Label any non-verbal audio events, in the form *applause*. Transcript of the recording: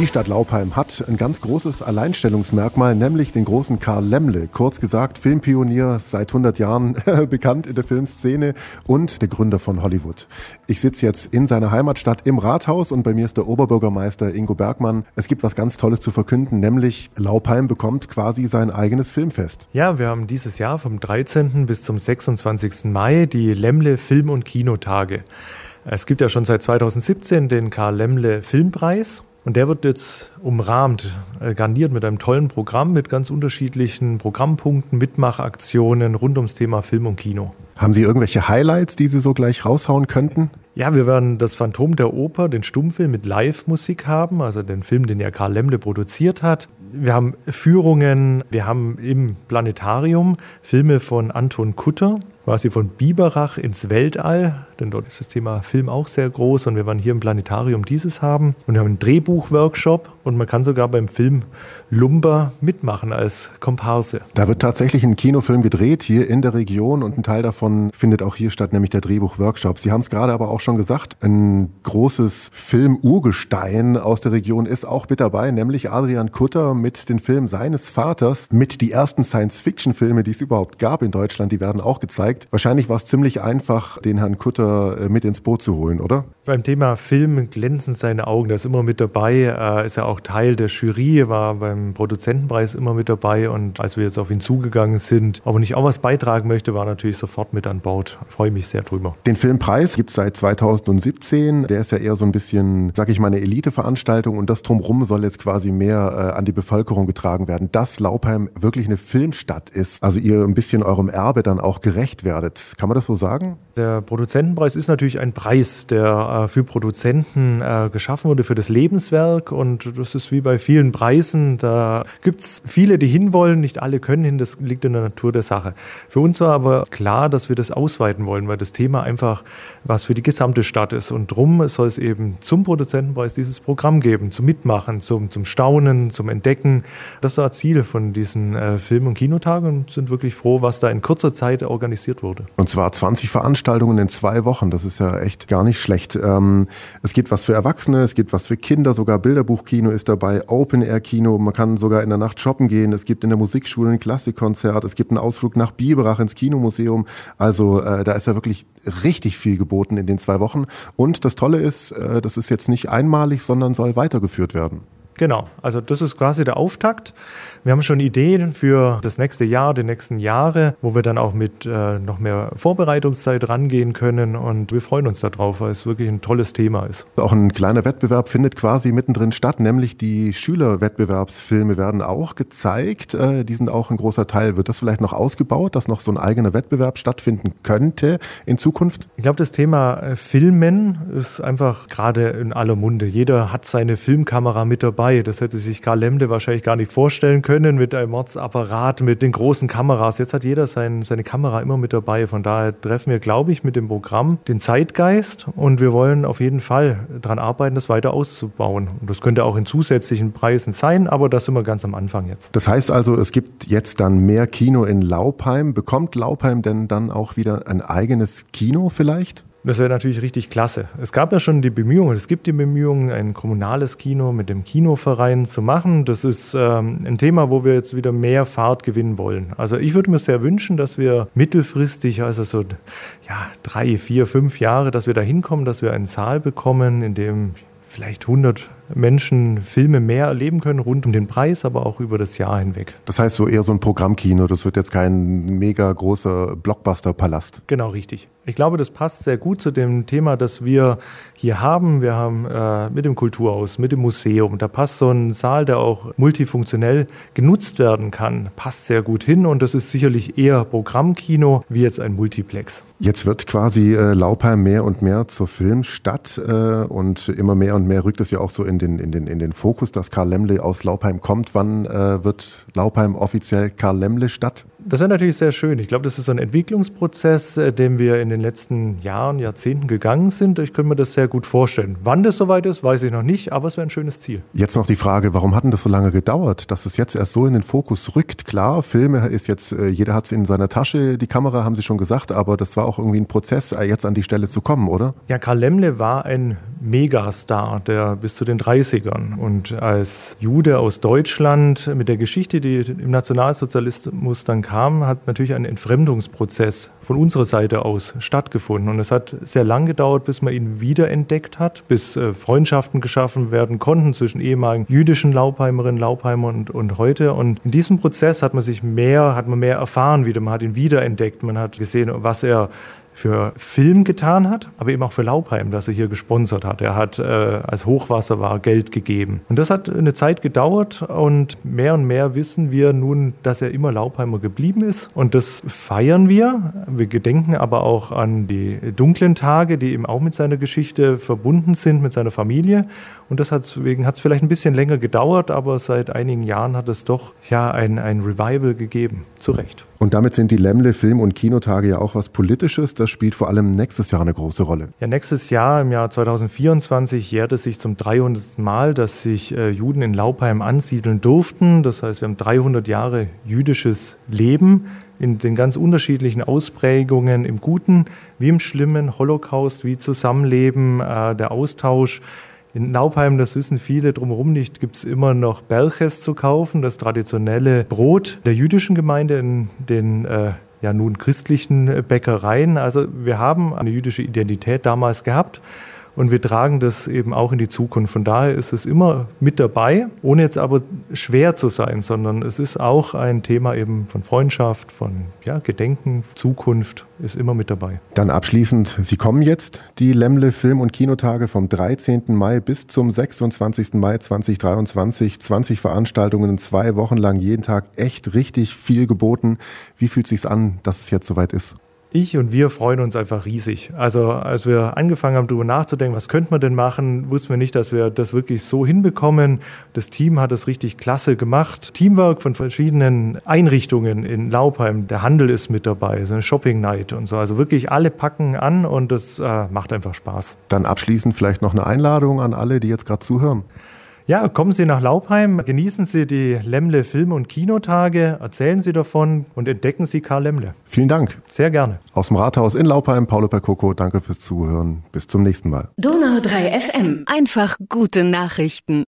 Die Stadt Laupheim hat ein ganz großes Alleinstellungsmerkmal, nämlich den großen Karl Lemmle, kurz gesagt Filmpionier, seit 100 Jahren *laughs* bekannt in der Filmszene und der Gründer von Hollywood. Ich sitze jetzt in seiner Heimatstadt im Rathaus und bei mir ist der Oberbürgermeister Ingo Bergmann. Es gibt was ganz Tolles zu verkünden, nämlich Laupheim bekommt quasi sein eigenes Filmfest. Ja, wir haben dieses Jahr vom 13. bis zum 26. Mai die Lemmle Film- und Kinotage. Es gibt ja schon seit 2017 den Karl Lemmle Filmpreis und der wird jetzt umrahmt, äh, garniert mit einem tollen Programm mit ganz unterschiedlichen Programmpunkten, Mitmachaktionen rund ums Thema Film und Kino. Haben Sie irgendwelche Highlights, die Sie so gleich raushauen könnten? Ja, wir werden das Phantom der Oper, den Stummfilm mit Live-Musik haben, also den Film, den ja Karl Lemle produziert hat. Wir haben Führungen, wir haben im Planetarium Filme von Anton Kutter, quasi von Biberach ins Weltall, denn dort ist das Thema Film auch sehr groß und wir werden hier im Planetarium dieses haben. Und wir haben einen Drehbuchworkshop und man kann sogar beim Film Lumber mitmachen als Komparse. Da wird tatsächlich ein Kinofilm gedreht hier in der Region und ein Teil davon findet auch hier statt, nämlich der Drehbuchworkshop. Sie haben es gerade aber auch schon gesagt, ein großes Film-Urgestein aus der Region ist auch mit dabei, nämlich Adrian Kutter mit den Filmen seines Vaters, mit die ersten Science-Fiction-Filme, die es überhaupt gab in Deutschland, die werden auch gezeigt. Wahrscheinlich war es ziemlich einfach, den Herrn Kutter äh, mit ins Boot zu holen, oder? Beim Thema Film glänzen seine Augen, der ist immer mit dabei, äh, ist ja auch Teil der Jury, war beim Produzentenpreis immer mit dabei und als wir jetzt auf ihn zugegangen sind, ob er nicht auch was beitragen möchte, war natürlich sofort mit an Bord. Ich freue mich sehr drüber. Den Filmpreis gibt es seit 2017, der ist ja eher so ein bisschen, sag ich mal, eine Eliteveranstaltung und das drumherum soll jetzt quasi mehr äh, an die Bevölkerung getragen werden, dass Laupheim wirklich eine Filmstadt ist, also ihr ein bisschen eurem Erbe dann auch gerecht werdet. Kann man das so sagen? Der Produzentenpreis ist natürlich ein Preis, der äh, für Produzenten äh, geschaffen wurde, für das Lebenswerk. Und das ist wie bei vielen Preisen. Da gibt es viele, die hinwollen, nicht alle können hin, das liegt in der Natur der Sache. Für uns war aber klar, dass wir das ausweiten wollen, weil das Thema einfach was für die gesamte Stadt ist. Und drum soll es eben zum Produzentenpreis dieses Programm geben, zum Mitmachen, zum, zum Staunen, zum Entdecken. Das war Ziel von diesen äh, Film- und Kinotagen und sind wirklich froh, was da in kurzer Zeit organisiert wurde. Und zwar 20 Veranstaltungen Veranstaltungen in zwei Wochen. Das ist ja echt gar nicht schlecht. Ähm, es gibt was für Erwachsene, es gibt was für Kinder, sogar Bilderbuchkino ist dabei, Open-Air-Kino, man kann sogar in der Nacht shoppen gehen, es gibt in der Musikschule ein Klassikkonzert, es gibt einen Ausflug nach Biberach ins Kinomuseum. Also äh, da ist ja wirklich richtig viel geboten in den zwei Wochen. Und das Tolle ist, äh, das ist jetzt nicht einmalig, sondern soll weitergeführt werden. Genau, also das ist quasi der Auftakt. Wir haben schon Ideen für das nächste Jahr, die nächsten Jahre, wo wir dann auch mit äh, noch mehr Vorbereitungszeit rangehen können und wir freuen uns darauf, weil es wirklich ein tolles Thema ist. Auch ein kleiner Wettbewerb findet quasi mittendrin statt, nämlich die Schülerwettbewerbsfilme werden auch gezeigt. Äh, die sind auch ein großer Teil. Wird das vielleicht noch ausgebaut, dass noch so ein eigener Wettbewerb stattfinden könnte in Zukunft? Ich glaube, das Thema äh, Filmen ist einfach gerade in aller Munde. Jeder hat seine Filmkamera mit dabei dabei. Das hätte sich Karl Lemde wahrscheinlich gar nicht vorstellen können mit einem Mordsapparat, mit den großen Kameras. Jetzt hat jeder sein, seine Kamera immer mit dabei. Von daher treffen wir, glaube ich, mit dem Programm den Zeitgeist und wir wollen auf jeden Fall daran arbeiten, das weiter auszubauen. Und das könnte auch in zusätzlichen Preisen sein, aber das sind wir ganz am Anfang jetzt. Das heißt also, es gibt jetzt dann mehr Kino in Laupheim. Bekommt Laupheim denn dann auch wieder ein eigenes Kino vielleicht? Das wäre natürlich richtig klasse. Es gab ja schon die Bemühungen, es gibt die Bemühungen, ein kommunales Kino mit dem Kinoverein zu machen. Das ist ähm, ein Thema, wo wir jetzt wieder mehr Fahrt gewinnen wollen. Also ich würde mir sehr wünschen, dass wir mittelfristig, also so ja, drei, vier, fünf Jahre, dass wir da hinkommen, dass wir einen Saal bekommen, in dem vielleicht 100 Menschen Filme mehr erleben können, rund um den Preis, aber auch über das Jahr hinweg. Das heißt so eher so ein Programmkino, das wird jetzt kein mega großer Blockbuster-Palast. Genau, richtig. Ich glaube, das passt sehr gut zu dem Thema, das wir hier haben. Wir haben äh, mit dem Kulturhaus, mit dem Museum, da passt so ein Saal, der auch multifunktionell genutzt werden kann, passt sehr gut hin und das ist sicherlich eher Programmkino wie jetzt ein Multiplex. Jetzt wird quasi äh, Laupheim mehr und mehr zur Filmstadt äh, und immer mehr und mehr rückt es ja auch so in den, in den, in den Fokus, dass Karl Lemle aus Laupheim kommt. Wann äh, wird Laupheim offiziell Karl Lemle Stadt? Das wäre natürlich sehr schön. Ich glaube, das ist so ein Entwicklungsprozess, äh, den wir in den letzten Jahren, Jahrzehnten gegangen sind. Ich könnte mir das sehr gut vorstellen. Wann das soweit ist, weiß ich noch nicht, aber es wäre ein schönes Ziel. Jetzt noch die Frage, warum hat denn das so lange gedauert, dass es jetzt erst so in den Fokus rückt? Klar, Filme ist jetzt, äh, jeder hat es in seiner Tasche, die Kamera haben Sie schon gesagt, aber das war auch irgendwie ein Prozess, äh, jetzt an die Stelle zu kommen, oder? Ja, Karl Lemle war ein Megastar, der bis zu den 30ern und als Jude aus Deutschland mit der Geschichte, die im Nationalsozialismus dann kam, hat natürlich ein Entfremdungsprozess von unserer Seite aus stattgefunden. Und es hat sehr lang gedauert, bis man ihn wiederentdeckt hat, bis äh, Freundschaften geschaffen werden konnten zwischen ehemaligen jüdischen Laubheimerinnen, Laubheimern und, und heute. Und in diesem Prozess hat man sich mehr, hat man mehr erfahren wieder. Man hat ihn wiederentdeckt. Man hat gesehen, was er für Film getan hat, aber eben auch für Laubheim, das er hier gesponsert hat. Er hat, äh, als Hochwasser war, Geld gegeben. Und das hat eine Zeit gedauert und mehr und mehr wissen wir nun, dass er immer Laubheimer geblieben ist. Und das feiern wir. Wir gedenken aber auch an die dunklen Tage, die eben auch mit seiner Geschichte verbunden sind, mit seiner Familie. Und deswegen hat es vielleicht ein bisschen länger gedauert, aber seit einigen Jahren hat es doch ja ein, ein Revival gegeben. Zu Recht. Und damit sind die Lemle Film- und Kinotage ja auch was Politisches. Das spielt vor allem nächstes Jahr eine große Rolle. Ja, nächstes Jahr, im Jahr 2024, jährt es sich zum 300. Mal, dass sich äh, Juden in Laubheim ansiedeln durften. Das heißt, wir haben 300 Jahre jüdisches Leben in den ganz unterschiedlichen Ausprägungen, im Guten wie im Schlimmen, Holocaust wie Zusammenleben, äh, der Austausch. In Laubheim, das wissen viele drumherum nicht, gibt es immer noch Berches zu kaufen, das traditionelle Brot der jüdischen Gemeinde in den äh, ja nun christlichen Bäckereien. Also wir haben eine jüdische Identität damals gehabt und wir tragen das eben auch in die Zukunft. Von daher ist es immer mit dabei, ohne jetzt aber schwer zu sein, sondern es ist auch ein Thema eben von Freundschaft, von ja, Gedenken, Zukunft ist immer mit dabei. Dann abschließend, Sie kommen jetzt, die Lemle Film- und Kinotage vom 13. Mai bis zum 26. Mai 2023. 20 Veranstaltungen, zwei Wochen lang, jeden Tag echt richtig viel geboten. Wie fühlt es sich an, dass es jetzt soweit ist? Ich und wir freuen uns einfach riesig. Also als wir angefangen haben, darüber nachzudenken, was könnte man denn machen, wussten wir nicht, dass wir das wirklich so hinbekommen. Das Team hat das richtig klasse gemacht. Teamwork von verschiedenen Einrichtungen in Laubheim. Der Handel ist mit dabei, so eine Shopping Night und so. Also wirklich alle packen an und das äh, macht einfach Spaß. Dann abschließend vielleicht noch eine Einladung an alle, die jetzt gerade zuhören. Ja, kommen Sie nach Laubheim, genießen Sie die Lemle Film- und Kinotage, erzählen Sie davon und entdecken Sie Karl Lemle. Vielen Dank. Sehr gerne. Aus dem Rathaus in Laubheim, Paulo Percoco, danke fürs Zuhören. Bis zum nächsten Mal. Donau 3 FM. Einfach gute Nachrichten.